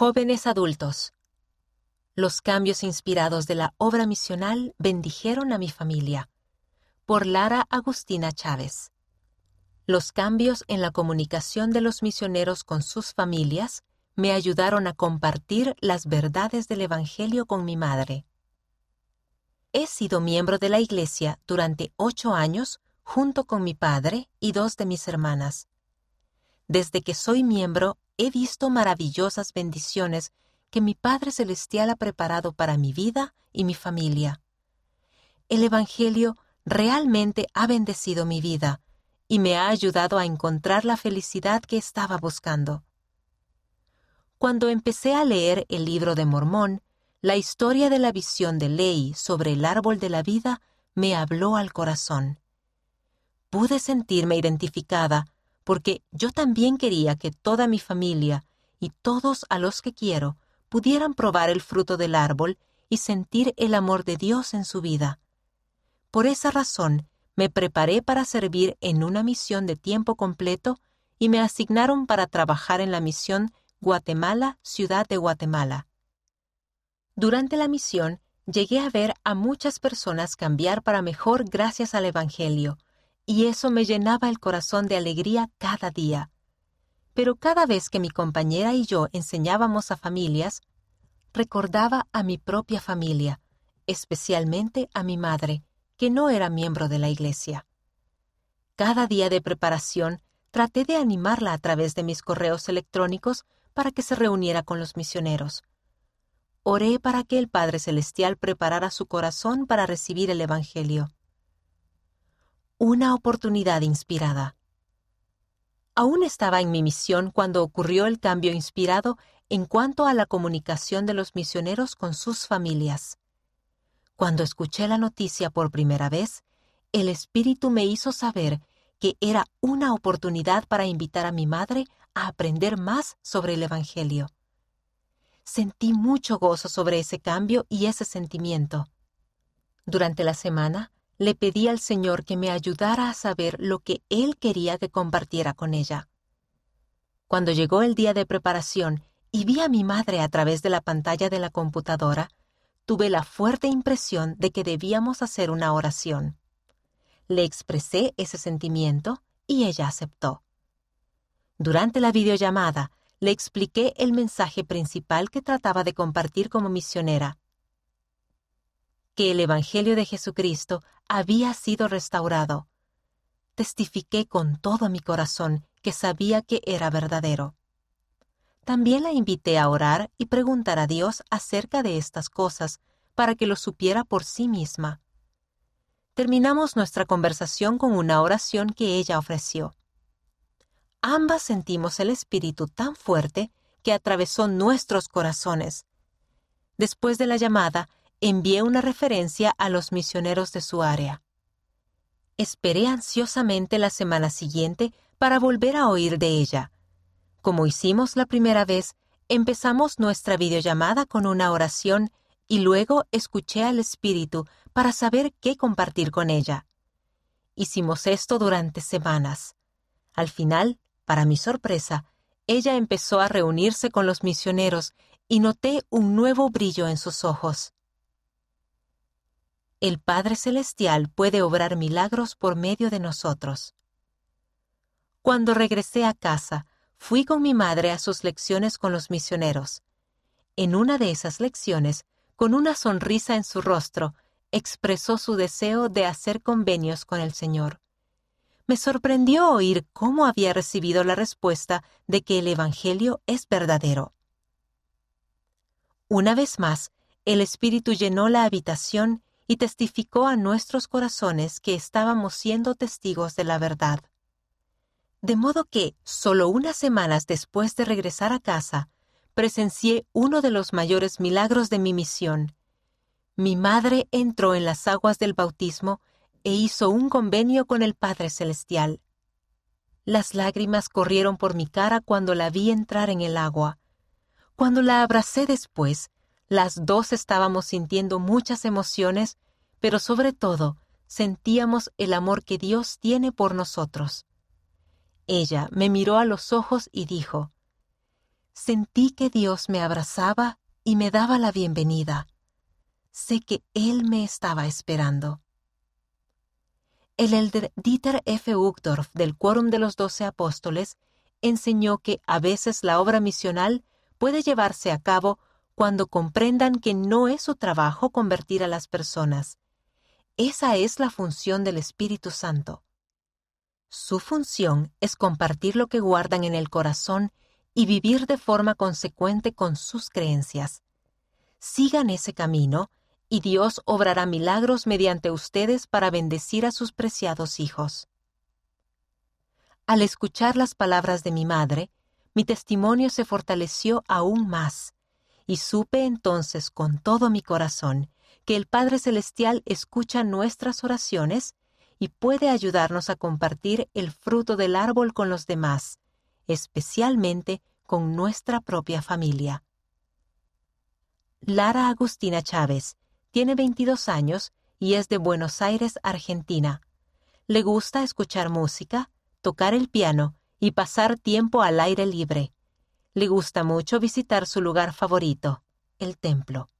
Jóvenes adultos. Los cambios inspirados de la obra misional bendijeron a mi familia. Por Lara Agustina Chávez. Los cambios en la comunicación de los misioneros con sus familias me ayudaron a compartir las verdades del Evangelio con mi madre. He sido miembro de la Iglesia durante ocho años junto con mi padre y dos de mis hermanas. Desde que soy miembro he visto maravillosas bendiciones que mi Padre Celestial ha preparado para mi vida y mi familia. El Evangelio realmente ha bendecido mi vida y me ha ayudado a encontrar la felicidad que estaba buscando. Cuando empecé a leer el libro de Mormón, la historia de la visión de Ley sobre el árbol de la vida me habló al corazón. Pude sentirme identificada porque yo también quería que toda mi familia y todos a los que quiero pudieran probar el fruto del árbol y sentir el amor de Dios en su vida. Por esa razón, me preparé para servir en una misión de tiempo completo y me asignaron para trabajar en la misión Guatemala, Ciudad de Guatemala. Durante la misión, llegué a ver a muchas personas cambiar para mejor gracias al Evangelio, y eso me llenaba el corazón de alegría cada día. Pero cada vez que mi compañera y yo enseñábamos a familias, recordaba a mi propia familia, especialmente a mi madre, que no era miembro de la iglesia. Cada día de preparación traté de animarla a través de mis correos electrónicos para que se reuniera con los misioneros. Oré para que el Padre Celestial preparara su corazón para recibir el Evangelio una oportunidad inspirada. Aún estaba en mi misión cuando ocurrió el cambio inspirado en cuanto a la comunicación de los misioneros con sus familias. Cuando escuché la noticia por primera vez, el Espíritu me hizo saber que era una oportunidad para invitar a mi madre a aprender más sobre el Evangelio. Sentí mucho gozo sobre ese cambio y ese sentimiento. Durante la semana, le pedí al Señor que me ayudara a saber lo que Él quería que compartiera con ella. Cuando llegó el día de preparación y vi a mi madre a través de la pantalla de la computadora, tuve la fuerte impresión de que debíamos hacer una oración. Le expresé ese sentimiento y ella aceptó. Durante la videollamada, le expliqué el mensaje principal que trataba de compartir como misionera que el Evangelio de Jesucristo había sido restaurado. Testifiqué con todo mi corazón que sabía que era verdadero. También la invité a orar y preguntar a Dios acerca de estas cosas para que lo supiera por sí misma. Terminamos nuestra conversación con una oración que ella ofreció. Ambas sentimos el Espíritu tan fuerte que atravesó nuestros corazones. Después de la llamada, envié una referencia a los misioneros de su área. Esperé ansiosamente la semana siguiente para volver a oír de ella. Como hicimos la primera vez, empezamos nuestra videollamada con una oración y luego escuché al Espíritu para saber qué compartir con ella. Hicimos esto durante semanas. Al final, para mi sorpresa, ella empezó a reunirse con los misioneros y noté un nuevo brillo en sus ojos el Padre Celestial puede obrar milagros por medio de nosotros. Cuando regresé a casa, fui con mi madre a sus lecciones con los misioneros. En una de esas lecciones, con una sonrisa en su rostro, expresó su deseo de hacer convenios con el Señor. Me sorprendió oír cómo había recibido la respuesta de que el Evangelio es verdadero. Una vez más, el Espíritu llenó la habitación y testificó a nuestros corazones que estábamos siendo testigos de la verdad. De modo que, solo unas semanas después de regresar a casa, presencié uno de los mayores milagros de mi misión. Mi madre entró en las aguas del bautismo e hizo un convenio con el Padre Celestial. Las lágrimas corrieron por mi cara cuando la vi entrar en el agua. Cuando la abracé después, las dos estábamos sintiendo muchas emociones, pero sobre todo sentíamos el amor que Dios tiene por nosotros. Ella me miró a los ojos y dijo, Sentí que Dios me abrazaba y me daba la bienvenida. Sé que Él me estaba esperando. El elder Dieter F. Uchtdorf del Quórum de los Doce Apóstoles enseñó que a veces la obra misional puede llevarse a cabo cuando comprendan que no es su trabajo convertir a las personas. Esa es la función del Espíritu Santo. Su función es compartir lo que guardan en el corazón y vivir de forma consecuente con sus creencias. Sigan ese camino y Dios obrará milagros mediante ustedes para bendecir a sus preciados hijos. Al escuchar las palabras de mi madre, mi testimonio se fortaleció aún más, y supe entonces con todo mi corazón que el Padre Celestial escucha nuestras oraciones y puede ayudarnos a compartir el fruto del árbol con los demás, especialmente con nuestra propia familia. Lara Agustina Chávez tiene 22 años y es de Buenos Aires, Argentina. Le gusta escuchar música, tocar el piano y pasar tiempo al aire libre. Le gusta mucho visitar su lugar favorito, el templo.